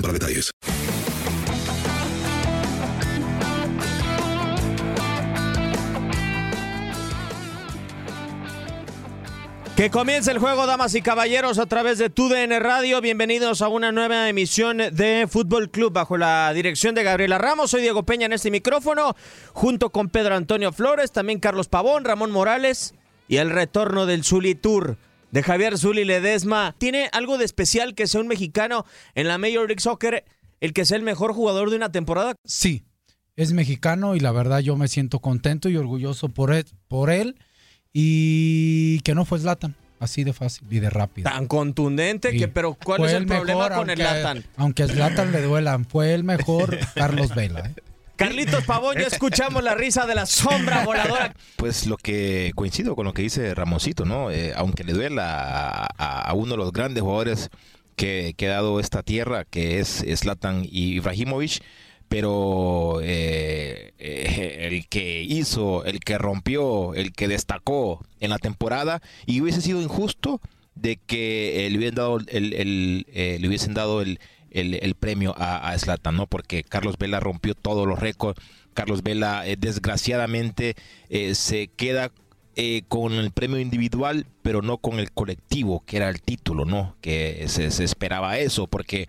para detalles. Que comience el juego, damas y caballeros, a través de TUDN Radio. Bienvenidos a una nueva emisión de Fútbol Club bajo la dirección de Gabriela Ramos. Soy Diego Peña en este micrófono, junto con Pedro Antonio Flores, también Carlos Pavón, Ramón Morales y el retorno del Zuli Tour de Javier Zuli Ledesma. ¿Tiene algo de especial que sea un mexicano en la Major League Soccer, el que sea el mejor jugador de una temporada? Sí, es mexicano y la verdad yo me siento contento y orgulloso por él, por él y que no fue Zlatan. Así de fácil y de rápido. Tan contundente Sí. que, pero ¿cuál Fue es el, problema mejor, con el aunque- Latan? Aunque Zlatan le duelan, fue el mejor Carlos Vela. ¿eh? Carlitos Pavón, ya escuchamos la risa de la sombra voladora. Pues lo que coincido con lo que dice Ramoncito, ¿no? Eh, aunque le duela a, uno de los grandes jugadores que, ha dado esta tierra, que es Zlatan Ibrahimovic, pero eh, eh, el que hizo, el que rompió, el que destacó en la temporada, y hubiese sido injusto de que le hubiesen dado el, el, eh, le hubiesen dado el, el, el premio a, a ¿no? Porque Carlos Vela rompió todos los récords. Carlos Vela, eh, desgraciadamente, eh, se queda eh, con el premio individual, pero no con el colectivo, que era el título, ¿no? Que se, se esperaba eso, porque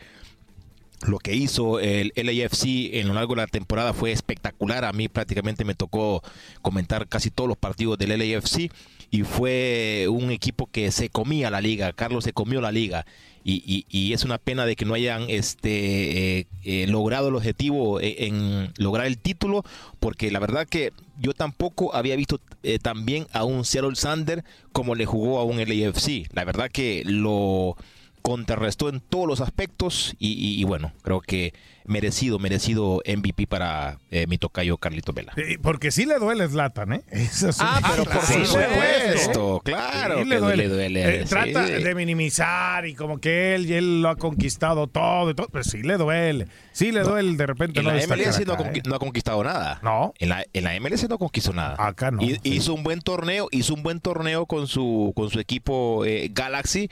lo que hizo el LAFC en lo largo de la temporada fue espectacular. A mí prácticamente me tocó comentar casi todos los partidos del LAFC y fue un equipo que se comía la liga. Carlos se comió la liga y, es una pena de que no hayan este, eh, eh, logrado el objetivo eh, en lograr el título porque la verdad que yo tampoco había visto eh, tan bien a un Seattle Sander como le jugó a un LAFC. La verdad que lo contrarrestó en todos los aspectos y, y- y bueno, creo que merecido, merecido MVP para eh, mi tocayo Carlito Vela. Sí, Porque sí le duele Zlatan, ¿eh? Eso sí. Ah, pero por Sí supuesto, claro Sí que le duele. le duele, Eh, Trata de minimizar y como que él y él lo ha conquistado todo y todo. Pues sí le duele. Sí le duele de repente En no la MLS no acá, ¿eh? no ha conquistado nada. No. En la, en la MLS no conquistó nada. Acá no. Hizo un buen torneo, hizo un buen torneo con su, con su equipo eh, Galaxy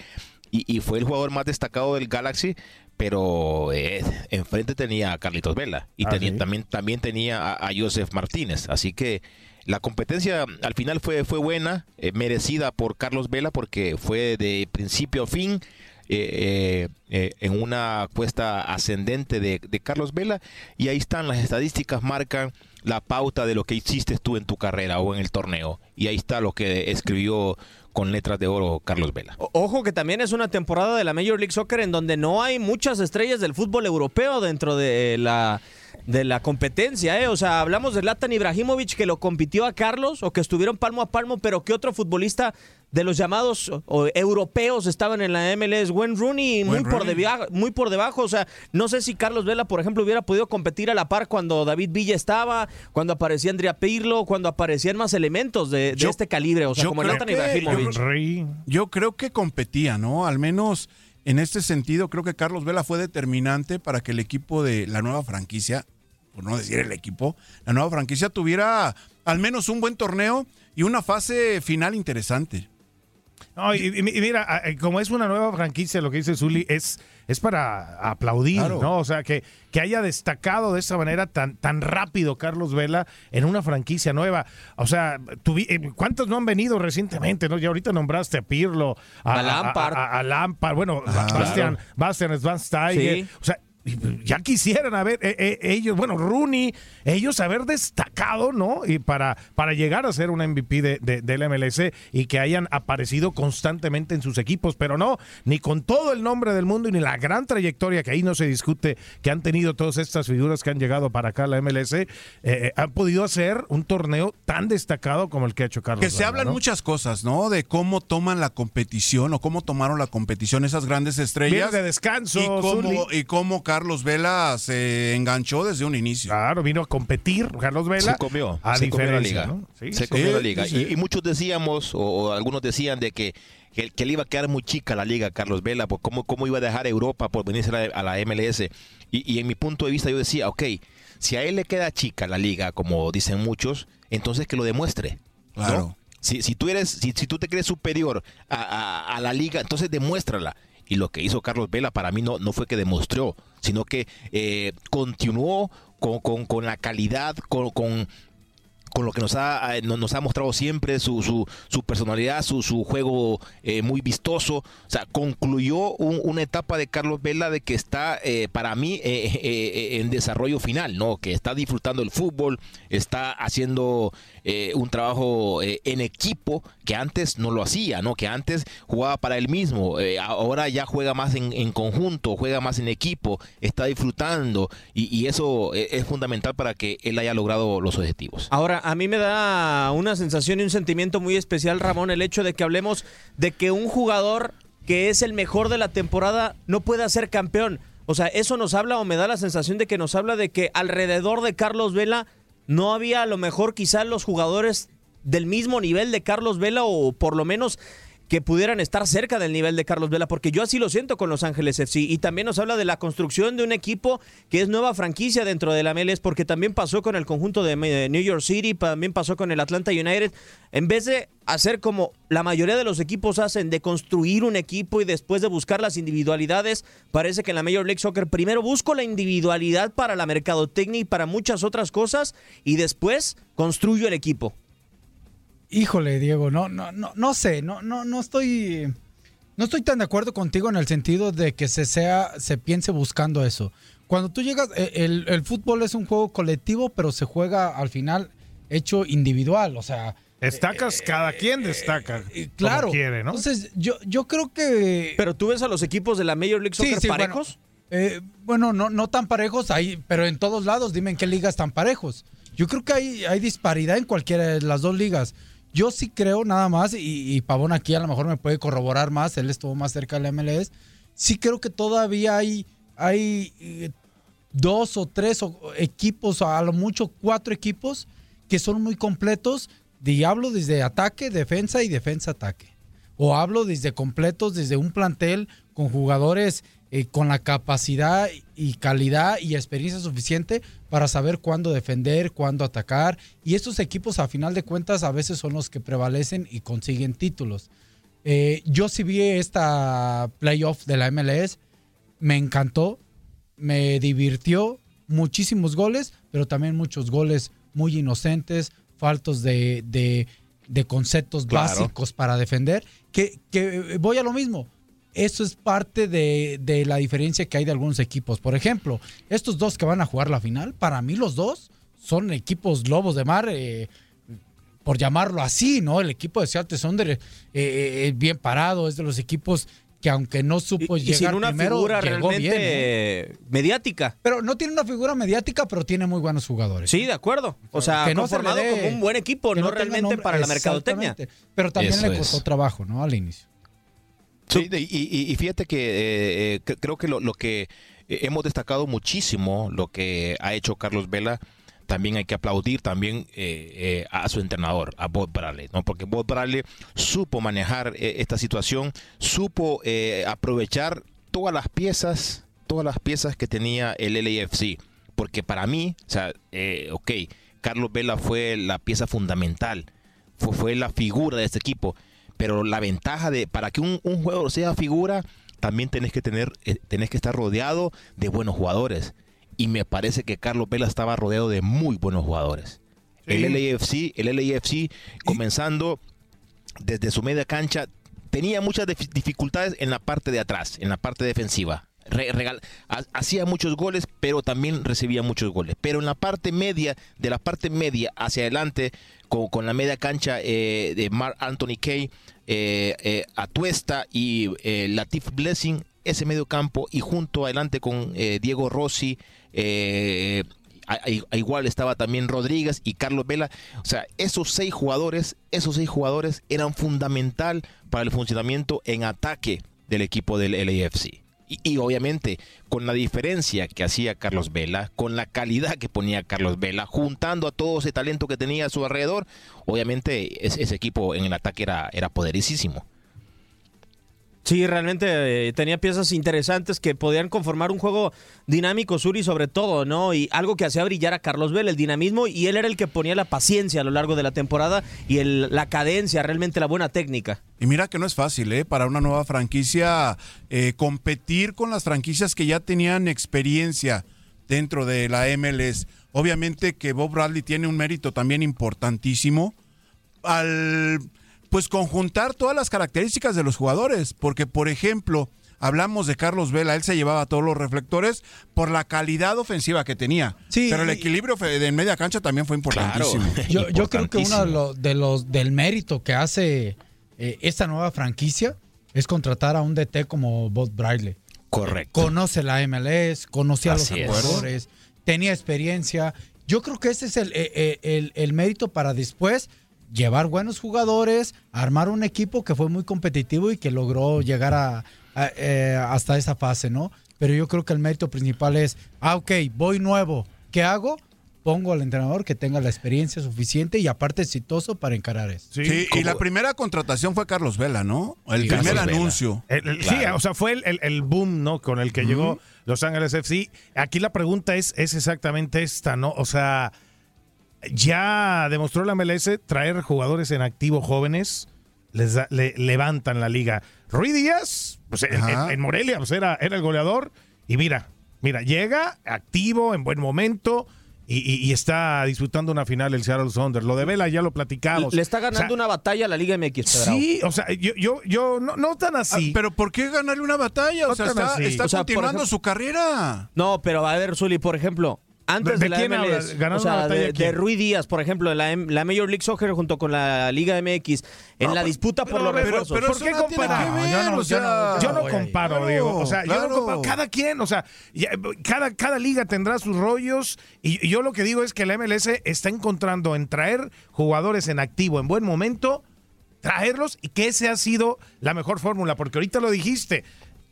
y, y fue el jugador más destacado del Galaxy, pero eh, enfrente tenía a Carlitos Vela y Ah, tenía, ¿sí? también, también tenía a, a Joseph Martínez. Así que la competencia al final fue, fue buena, eh, merecida por Carlos Vela porque fue de principio a fin. Eh, eh, eh, en una cuesta ascendente de, de Carlos Vela y ahí están las estadísticas marcan la pauta de lo que hiciste tú en tu carrera o en el torneo y ahí está lo que escribió con letras de oro Carlos Vela. Ojo que también es una temporada de la Major League Soccer en donde no hay muchas estrellas del fútbol europeo dentro de la de la competencia, ¿eh? O sea, hablamos de Latan Ibrahimovic que lo compitió a Carlos o que estuvieron palmo a palmo, pero ¿qué otro futbolista de los llamados o, europeos estaban en la MLS? Wayne Rooney muy por, muy por debajo. O sea, no sé si Carlos Vela, por ejemplo, hubiera podido competir a la par cuando David Villa estaba, cuando aparecía Andrea Pirlo, cuando aparecían más elementos de, este calibre. O sea, como Latan Ibrahimovic. Yo creo que competía, ¿no? Al menos en este sentido, creo que Carlos Vela fue determinante para que el equipo de la nueva franquicia por no decir el equipo, la nueva franquicia tuviera al menos un buen torneo y una fase final interesante. No, y, mira, como es una nueva franquicia, lo que dice Zuli es, es para aplaudir, ¿no? O sea, que, que haya destacado de esa manera tan, tan rápido Carlos Vela en una franquicia nueva. O sea, eh, ¿cuántos no han venido recientemente? ¿no? Ya ahorita nombraste a Pirlo, a, Lampard. A, Lampard, bueno, Bastian, Bastian Schweinsteiger. O sea, ya quisieran haber eh, eh, ellos, bueno, Rooney, ellos haber destacado, ¿no? Y para, para llegar a ser un MVP de, del MLS y que hayan aparecido constantemente en sus equipos, pero no, ni con todo el nombre del mundo y ni la gran trayectoria que ahí no se discute que han tenido todas estas figuras que han llegado para acá a la MLS, eh, han podido hacer un torneo tan destacado como el que ha hecho Carlos. Que se hablan muchas cosas, ¿no? De cómo toman la competición o cómo tomaron la competición esas grandes estrellas. de descanso. Y cómo, y cómo Carlos Vela se enganchó desde un inicio. Claro, vino a competir Carlos Vela. Se comió, se comió la liga. se comió la liga. Y, muchos decíamos, o, algunos decían de que, que, le iba a quedar muy chica la liga Carlos Vela, por cómo, cómo iba a dejar Europa por venirse a la, MLS. Y, en mi punto de vista yo decía, ok, si a él le queda chica la liga, como dicen muchos, entonces que lo demuestre. Claro. Si, si, tú eres, si, si, tú te crees superior a, a, la liga, entonces demuéstrala. Y lo que hizo Carlos Vela para mí no, no fue que demostró, sino que eh, continuó con, con, con, la calidad, con, con, con lo que nos ha, eh, nos ha mostrado siempre, su, su, personalidad, su, su juego eh, muy vistoso. O sea, concluyó una etapa de Carlos Vela de que está, eh, para mí, en desarrollo final, ¿no? Que está disfrutando el fútbol, está haciendo un trabajo en equipo que antes no lo hacía, ¿no? Que antes jugaba para él mismo, ahora ya juega más en, conjunto, juega más en equipo, está disfrutando y, y eso es fundamental para que él haya logrado los objetivos. Ahora, a mí me da una sensación y un sentimiento muy especial, Ramón, el hecho de que hablemos de que un jugador que es el mejor de la temporada no pueda ser campeón. O sea, eso nos habla o me da la sensación de que nos habla de que alrededor de Carlos Vela no había a lo mejor quizás los jugadores del mismo nivel de Carlos Vela o por lo menos que pudieran estar cerca del nivel de Carlos Vela, porque yo así lo siento con Los Ángeles FC. Y también nos habla de la construcción de un equipo que es nueva franquicia dentro de la MLS, porque también pasó con el conjunto de New York City, también pasó con el Atlanta United. En vez de hacer como la mayoría de los equipos hacen, de construir un equipo y después de buscar las individualidades, parece que en la Major League Soccer primero busco la individualidad para la mercadotecnia y para muchas otras cosas, y después construyo el equipo. Híjole, Diego, no, no, no, no sé, no, no, no estoy, no estoy tan de acuerdo contigo en el sentido de que se sea, se piense buscando eso. Cuando tú llegas, eh, el, fútbol es un juego colectivo, pero se juega al final hecho individual, o sea. Destacas, cada quien destaca. Eh, claro. quiere, ¿no? Entonces, yo, yo creo que. Pero tú ves a los equipos de la Major League Soccer parejos. Eh, bueno, no, no tan parejos, ahí, pero en todos lados, dime en qué ligas tan parejos. Yo creo que hay, hay disparidad en cualquiera de las dos ligas. Yo sí creo nada más, y, Pavón aquí a lo mejor me puede corroborar más, él estuvo más cerca del MLS, sí creo que todavía hay, hay eh, dos o tres equipos, a lo mucho cuatro equipos que son muy completos, y hablo desde ataque, defensa y defensa-ataque. O hablo desde completos, desde un plantel con jugadores eh, con la capacidad y calidad y experiencia suficiente para saber cuándo defender, cuándo atacar. Y estos equipos, a final de cuentas, a veces son los que prevalecen y consiguen títulos. Eh, yo sí vi esta playoff de la MLS, me encantó, me divirtió, muchísimos goles, pero también muchos goles muy inocentes, faltos de, de, conceptos básicos para defender. Que, que voy a lo mismo eso es parte de, la diferencia que hay de algunos equipos. Por ejemplo, estos dos que van a jugar la final, para mí los dos son equipos lobos de mar, eh, por llamarlo así, ¿no? El equipo de Seattle Sonder eh, eh, bien parado, es de los equipos que aunque no supo Y, y llegar sin una primero, figura llegó realmente bien, ¿eh? mediática. Pero no tiene una figura mediática, pero tiene muy buenos jugadores. Sí, de acuerdo. O sea, Que no se conformado dé- como un buen equipo, no, realmente nombre. para la mercadotecnia. Exactamente. Pero también Eso le costó es. trabajo, ¿no? Al inicio. Sí, y, y- y fíjate que eh, eh, cre- creo que lo, lo que eh, hemos destacado muchísimo, lo que ha hecho Carlos Vela, también hay que aplaudir también eh, eh, a su entrenador, a Bob Bradley, ¿no? Porque Bob Bradley supo manejar eh, esta situación, supo aprovechar todas las piezas, todas las piezas que tenía el LAFC. Porque para mí, o sea, ok, Carlos Vela fue la pieza fundamental, fue, fue la figura de este equipo. Pero la ventaja de, para que un, un jugador sea figura, también tenés que tener, eh, tenés que estar rodeado de buenos jugadores. Y me parece que Carlos Vela estaba rodeado de muy buenos jugadores. El LAFC, el LAFC comenzando desde su media cancha, tenía muchas dif- dificultades en la parte de atrás, en la parte defensiva. Hacía muchos goles, pero también recibía muchos goles. Pero en la parte media, de la parte media hacia adelante, con, la media cancha eh, de Mark Anthony Kay, eh, eh, Atuesta y eh, Latif Blessing, ese medio campo, y junto adelante con eh, Diego Rossi, igual estaba también Rodríguez y Carlos Vela. O sea, esos seis jugadores, esos seis jugadores eran fundamental para el funcionamiento en ataque del equipo del LAFC. Y, obviamente, con la diferencia que hacía Carlos Vela, con la calidad que ponía Carlos Vela, juntando a todo ese talento que tenía a su alrededor, obviamente ese, ese equipo en el ataque era, era. Sí, realmente eh, tenía piezas interesantes que podían conformar un juego dinámico, Suri, sobre todo, ¿no? Y algo que hacía brillar a Carlos Vela, el dinamismo, y él era el que ponía la paciencia a lo largo de la temporada y el- la cadencia, realmente la buena técnica. Y mira que no es fácil, ¿eh? Para una nueva franquicia eh, competir con las franquicias que ya tenían experiencia dentro de la MLS. Obviamente que Bob Bradley tiene un mérito también importantísimo al pues conjuntar todas las características de los jugadores, porque por ejemplo, hablamos de Carlos Vela, él se llevaba todos los reflectores por la calidad ofensiva que tenía, Sí, pero el equilibrio en media cancha también fue importantísimo. Yo, yo creo que uno de los, de los del mérito que hace eh, esta nueva franquicia es contratar a un DT como Bob Bradley. Correcto. Conoce la MLS, conocía a los jugadores, tenía experiencia. Yo creo que ese es el, eh, eh, el- el mérito para después llevar buenos jugadores, armar un equipo que fue muy competitivo y que logró llegar a, a, eh, hasta esa fase, ¿no? Pero yo creo que el mérito principal es, ah, ok, voy nuevo, ¿qué hago? Pongo al entrenador que tenga la experiencia suficiente y aparte exitoso para encarar eso. Sí, y la primera contratación fue Carlos Vela, ¿no? El Sí, primer Carlos anuncio. El- el- Sí, o sea, fue el, el- el boom, ¿no? Con el que llegó Los Ángeles FC. Aquí la pregunta es, es exactamente esta, ¿no? O sea, ya demostró la MLS traer jugadores en activo jóvenes, les da- le- levantan la liga. Rui Díaz, pues en, Morelia, pues era, era el goleador. Y mira, mira, llega activo, en buen momento. Y, y- y está disputando una final el Seattle Sounders. Lo de Vela ya lo platicamos. Le está ganando O sea, una batalla a la Liga MX, Pedrao. Sí, o sea, yo, yo, yo no, no tan así. Ah, pero ¿por qué ganarle una batalla? O sea, No está, así. está O sea, por continuando ejemplo- su carrera. No, pero a ver, Zuli, por ejemplo, antes ¿De- de, de la quién MLS, o sea, de, de Rui Díaz, por ejemplo, en la, M- la Major League Soccer junto con la Liga MX, en No, la pero- disputa por pero- los pero- refuerzos. pero- ¿Por eso qué no comparar? ver, yo no- o yo sea, no- Yo no comparo, Claro, Diego. O sea, yo no comparo. Cada quien, o sea, ya, cada, cada liga tendrá sus rollos. Y, y yo lo que digo es que la MLS está encontrando en traer jugadores en activo en buen momento, traerlos y que ese ha sido la mejor fórmula. Porque ahorita lo dijiste,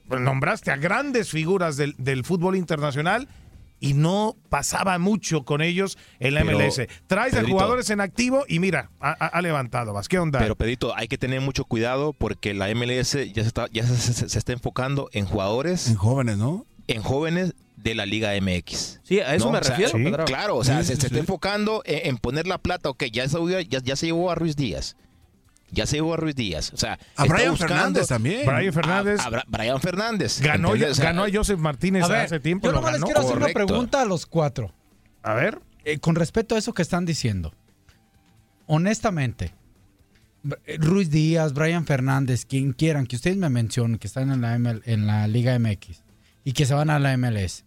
nombraste a grandes figuras del, del fútbol internacional. Y no pasaba mucho con ellos en la Pero, MLS. Traes a Pedrito. jugadores en activo y mira, ha, ha- ha levantado. Vas, ¿qué onda? Pero Pedrito, hay que tener mucho cuidado porque la MLS ya se está, ya se, se- se está enfocando en jugadores, En jóvenes, ¿no? en jóvenes de la Liga MX. Sí, a eso ¿no? me O sea, refiero, sí. Claro, o sea, Sí, se, sí, se está enfocando en, en poner la plata. Ok, ya se, ya, ya se llevó a Ruiz Díaz. Ya se llevó a Ruiz Díaz. O sea, A está Brian buscando Fernández también. Brian Fernández A, a Bra- Brian Fernández. ganó, ¿entiendes? O sea, ganó a Joseph Martínez A ver, hace tiempo. yo lo nomás les quiero hacer una pregunta a los cuatro. A ver. Eh, con respecto a eso que están diciendo, honestamente, Ruiz Díaz, Brian Fernández, quien quieran, que ustedes me mencionen, que están en la, ML en la Liga MX y que se van a la MLS,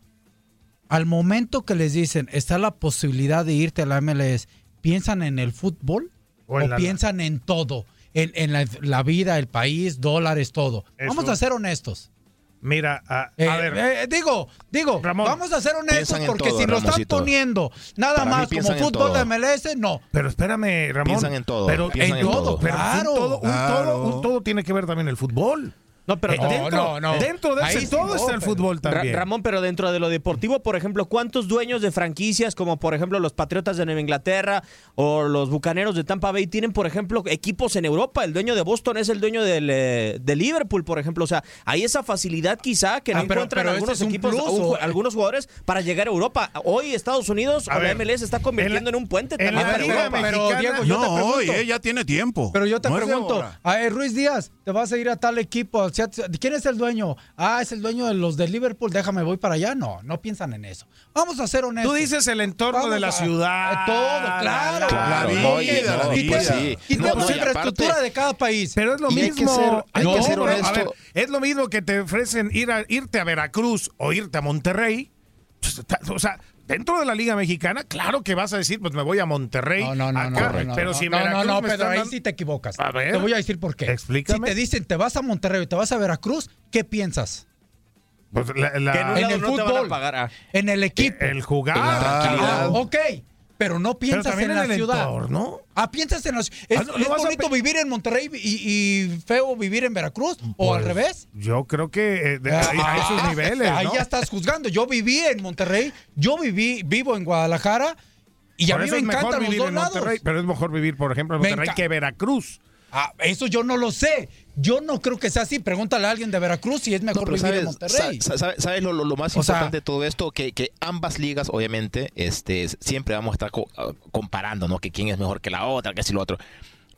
al momento que les dicen, está la posibilidad de irte a la MLS, ¿piensan en el fútbol O o, en la- piensan en todo? En, en la, la vida, el país, dólares, todo. Eso. Vamos a ser honestos. Mira, a, a Eh, ver. eh, digo, digo, Ramón, vamos a ser honestos porque todo, si lo están poniendo nada Para más como fútbol de MLS, no. Pero espérame, Ramón. Piensan en todo, Pero piensan en en todo, todo. pero Claro, un todo, un claro. todo, un todo tiene que ver también el fútbol. No, pero Eh, No, dentro, no, no. dentro de Ahí ese sí todo está el fútbol Ra- también. Ramón, pero dentro de lo deportivo, por ejemplo, ¿cuántos dueños de franquicias, como por ejemplo los Patriotas de Nueva Inglaterra o los Bucaneros de Tampa Bay, tienen, por ejemplo, equipos en Europa? El dueño de Boston es el dueño del, eh, de Liverpool, por ejemplo. O sea, hay esa facilidad quizá que no Ah, pero- encuentran pero ese algunos es equipos, un algunos jugadores para llegar a Europa. Hoy Estados Unidos A o la MLS está convirtiendo en, un puente en también la para Liga Europa. Pero, Diego, yo no, te pregunto, hoy eh, ya tiene tiempo. Pero yo te pregunto, a ver, Ruiz Díaz, te vas a ir a tal equipo. ¿Quién es el dueño? Ah, es el dueño de los de Liverpool, déjame, voy para allá. No, no piensan en eso. Vamos a ser honestos. Tú dices el entorno Vamos de la a- ciudad. a todo, claro. Claro, La no, vida, y- no, la y vida. pues sí. Y No, y infraestructura aparte- de cada país. Pero es lo hay que mismo. ser- hay No, que ser a honesto. ver, es lo mismo que te ofrecen ir a, irte a Veracruz o irte a Monterrey. Pues, O sea, dentro de la Liga Mexicana, claro que vas a decir, pues me voy a Monterrey. No, no, no, acá, no, no, pero no, si en no, no, Veracruz no, me están ahí dando- sí te equivocas. A ver. Te voy a decir por qué. Explícame. Si te dicen te vas a Monterrey o te vas a Veracruz, ¿qué piensas? Pues, la- la- Que en el no te van a fútbol. pagar. Ah. En el equipo. el jugar. Ah, tranquilidad. ok, pero no piensas en en, la el ciudad. entorno. Ah, piensas en la ciudad. ¿Es, Ah, no, es bonito vivir en Monterrey y, y feo vivir en Veracruz? ¿O al Pues, revés? Yo creo que eh, de- a, a esos Ah, niveles. Ahí ¿no? ya estás juzgando. Yo viví en Monterrey, yo viví, vivo en Guadalajara y a mí me encantan los dos en lados. Pero es mejor vivir, por ejemplo, en Monterrey que Veracruz. Ah, eso yo no lo sé. Yo no creo que sea así. Pregúntale a alguien de Veracruz si es No, mejor pero vivir en sabes, Monterrey. sa- sa- sabes lo, lo- lo más O sea- importante de todo esto, que, que ambas ligas, obviamente, este, siempre vamos a estar co- ah, comparando, ¿no? Que quién es mejor que la otra, que si lo otro.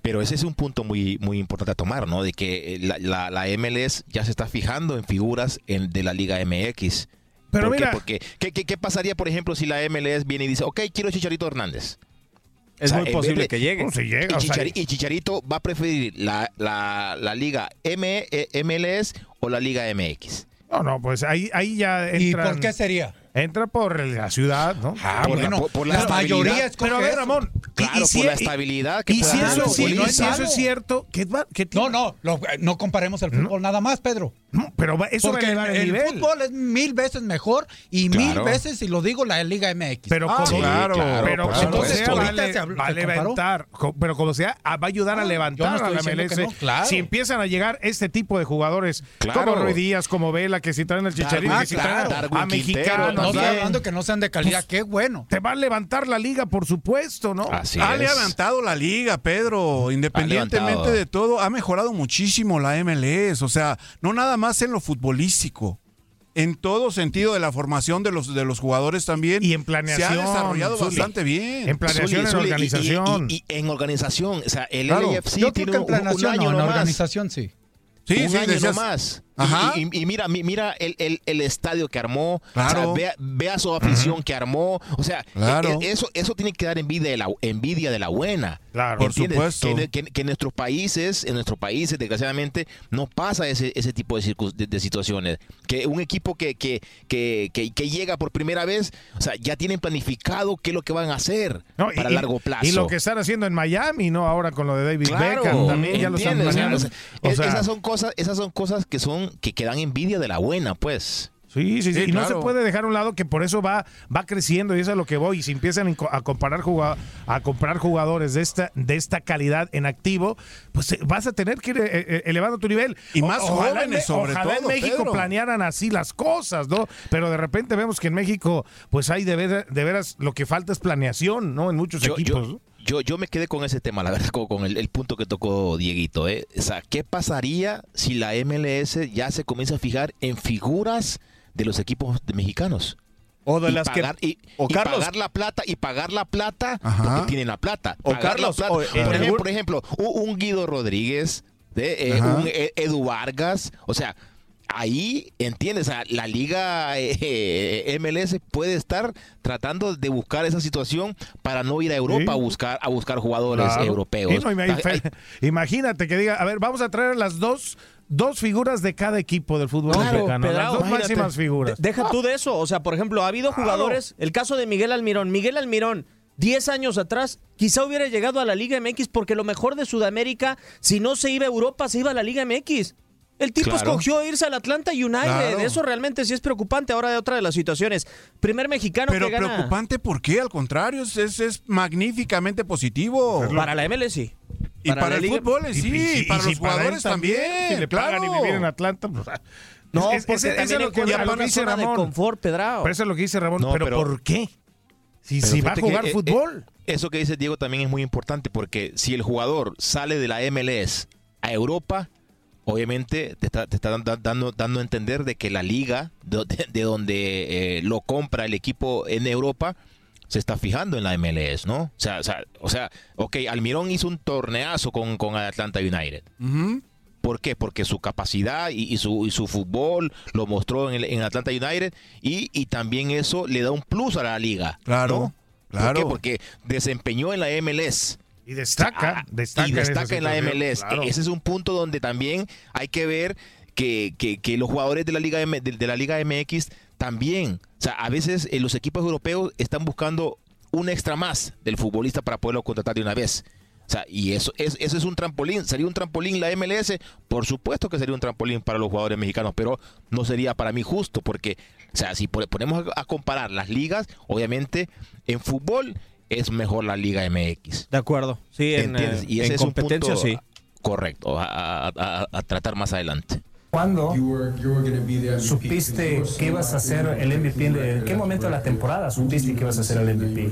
Pero ese es un punto muy, muy importante a tomar, ¿no? De que eh, la, la- la MLS ya se está fijando en figuras en- de la Liga MX. Pero ¿Por qué? mira- Porque, ¿qué, qué, qué pasaría, por ejemplo, si la MLS viene y dice, ok, quiero Chicharito Hernández? Es O sea, muy posible de- que llegue. ¿Cómo se llega? Y, O sea, Chichari- y Chicharito va a preferir la, la, la Liga M, eh, MLS o la Liga MX. No, no, pues ahí, ahí ya ¿Y entran- por qué sería? Entra por la ciudad, ¿no? Ah, Por la- bueno, por- por la la, mayoría escoge Pero a ver, eso. Ramón. Y- Claro, y si- por la y- estabilidad que Y si eso, si eso es cierto, ¿qué, va- qué No, tiene? no, lo- no comparemos el fútbol nada más, Pedro. No, pero va- eso Porque va a elevar el, el, nivel. fútbol es mil veces mejor y mil veces, y lo digo, la Liga MX. Pero Ah, como, sí, claro, pero sea, va, a Ahorita le- se habló- va a se comparó. levantar, pero como sea, ah, va a ayudar a Ah, levantar no a la MLS. no, claro. Si empiezan a llegar este tipo de jugadores Claro. como Ruiz Díaz, como Vela, que si traen el Chicharito, que si traen a mexicanos, no estoy hablando que no sean de calidad, Pues, qué bueno. te va a levantar la liga, por supuesto, ¿no? Así ha es. levantado la liga, Pedro. Independientemente de todo, ha mejorado muchísimo la MLS. O sea, no nada más en lo futbolístico. En todo sentido de la formación de los, de los jugadores también. Y en planeación, Se ha desarrollado Zuli. bastante bien. En planeación, Zuli, en Zuli, y- y- organización. Y, y en organización. O sea, el Claro. Creo tiene que en un- planeación un año no, en nomás. organización sí. sí, un sí, año decías- nomás. Y- Ajá. Y, y mira, mi- mira el, el- el estadio que armó. Claro. O sea, vea, vea su afición que armó. O sea, Claro. e- e- eso, eso tiene que dar envidia de la, envidia de la buena. Claro. Por ¿Entiendes? supuesto. Que, que- que en nuestros países, en nuestros países, desgraciadamente, no pasa ese, ese tipo de, circun- de- de situaciones. Que un equipo que, que, que, que- que llega por primera vez, o sea, ya tienen planificado qué es lo que van a hacer No, y- para y- largo plazo. Y lo que están haciendo en Miami, ¿no? Ahora con lo de David Claro, Beckham también ya lo están ¿entiendes? planeando. O sea, O es- sea, esas son cosas, esas son cosas que son que, que dan envidia de la buena, pues. Sí, sí, sí. Sí, y no se puede dejar a un lado que por eso va, va creciendo y eso es a lo que voy. Y si empiezan en a comparar jugado- a comprar jugadores de esta, de esta calidad en activo, pues eh, vas a tener que ir eh, eh, elevando tu nivel. Y más ojalá en jóvenes, sobre ojalá en todo, México Pedro. planearan así las cosas, ¿no? Pero de repente vemos que en México, pues hay de, ver- de veras lo que falta es planeación, ¿no? En muchos Yo, equipos. yo, yo, yo me quedé con ese tema, la verdad, con, el, el punto que tocó Dieguito. ¿eh? O sea, ¿qué pasaría si la MLS ya se comienza a fijar en figuras de los equipos de mexicanos? O de y las que. y, o y Carlos. pagar la plata y pagar la plata Ajá. porque tienen la plata. O Pagar Carlos, plata. o en por, ejemplo, por ejemplo, un, Guido Rodríguez, de, eh, un Edu Vargas, o sea, ahí, ¿entiendes? O sea, la liga eh, MLS puede estar tratando de buscar esa situación para no ir a Europa Sí. a buscar a buscar jugadores Claro. europeos. No, imagínate que diga, a ver, vamos a traer las dos, dos figuras de cada equipo del fútbol Claro, mexicano. Pedrao, las dos imagínate. máximas figuras. De- Deja tú de eso. O sea, por ejemplo, ha habido jugadores. El caso de Miguel Almirón. Miguel Almirón 10 años atrás, quizá hubiera llegado a la Liga MX porque lo mejor de Sudamérica, si no se iba a Europa, se iba a la Liga MX. El tipo Claro. escogió irse al Atlanta United. Claro. Eso realmente sí es preocupante. Ahora de otra de las situaciones. Primer mexicano Pero que gana preocupante, ¿por qué? Al contrario, es, es, magníficamente positivo. para la MLS sí. Y para, el Liga- fútbol, sí, y, para los jugadores también. Si le pagan y claro. vivir en Atlanta, pues, No, es- porque es- lo que, dice de Ramón. confort, Pedrao. Pero eso es lo que dice Ramón. No, pero, pero- ¿por qué? Si, Pero si va a que, jugar eh, fútbol. eh, eso que dice Diego también es muy importante porque si el jugador sale de la MLS a Europa, obviamente te está, te está dan- dando, dando a entender de que la liga de, de- de donde eh, lo compra el equipo en Europa se está fijando en la MLS, ¿no? O sea, o sea, o sea ok, Almirón hizo un torneazo con, con Atlanta United. ¿Por qué? Porque su capacidad y, y su, y su fútbol lo mostró en, el- en Atlanta United y, y también eso le da un plus a la liga. Claro, ¿no? claro. ¿Por qué? Porque desempeñó en la MLS. Y destaca, Ah, destaca, y destaca en la MLS. claro. Ese es un punto donde también hay que ver que, que- que los jugadores de la Liga M- de, de la Liga MX también, o sea, a veces eh, los equipos europeos están buscando un extra más del futbolista para poderlo contratar de una vez. O sea, y eso es, eso es un trampolín. ¿Sería un trampolín la MLS? Por supuesto que sería un trampolín para los jugadores mexicanos, pero no sería para mí justo, porque, o sea, si pone- ponemos a comparar las ligas, obviamente en fútbol es mejor la Liga MX. De acuerdo. Sí, en, ¿Entiendes? eh, Y ese en es un competencia punto sí. correcto a, a- a- a tratar más adelante. ¿Cuándo supiste que ibas a ser el MVP? ¿En qué momento de la temporada supiste que ibas a ser el MVP?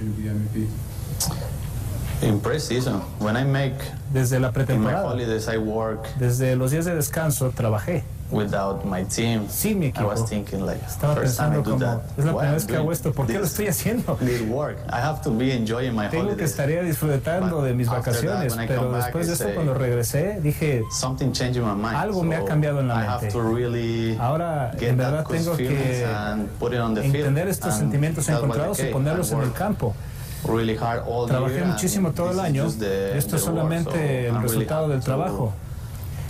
In preseason, when I make Desde la in my pretemporada. holidays, I work Desde los días de descanso trabajé. Without my team. Sin mi I equipo. was thinking like, Estaba first time I do como, that. es la primera I'm vez que hago esto, ¿por qué lo estoy haciendo? This work. I have to be enjoying my Tengo que holidays. estaría disfrutando de mis that, vacaciones, I pero después de I esto cuando regresé dije, Something changed my mind. algo me ha So cambiado en la I have mente. to really Ahora en that verdad tengo que entender estos sentimientos that encontrados y ponerlos I en el campo. Really hard all Trabajé muchísimo todo el año. the- Esto es the reward. So solamente el resultado del trabajo. to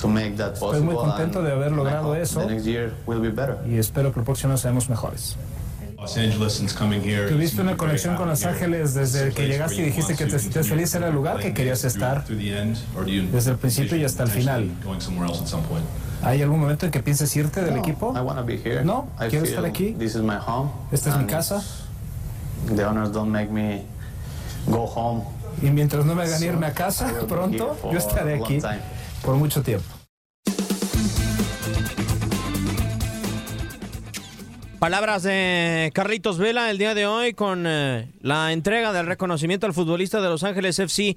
make that Estoy muy possible contento de haber I logrado hope eso. The next year will be better. y espero que el próximo año seamos mejores. Tuviste una conexión con Los Ángeles desde que llegaste y dijiste que te sentías feliz, era el lugar que querías estar desde el principio y hasta el final. ¿Hay algún momento en que pienses irte del equipo? I wanna be here. No, I quiero estar aquí. This is my home. Esta es mi casa. The honors don't make me go home. Y mientras no me hagan irme a casa pronto, yo estaré aquí. Por mucho tiempo. Palabras de Carlitos Vela el día de hoy con eh, la entrega del reconocimiento al futbolista de Los Ángeles FC.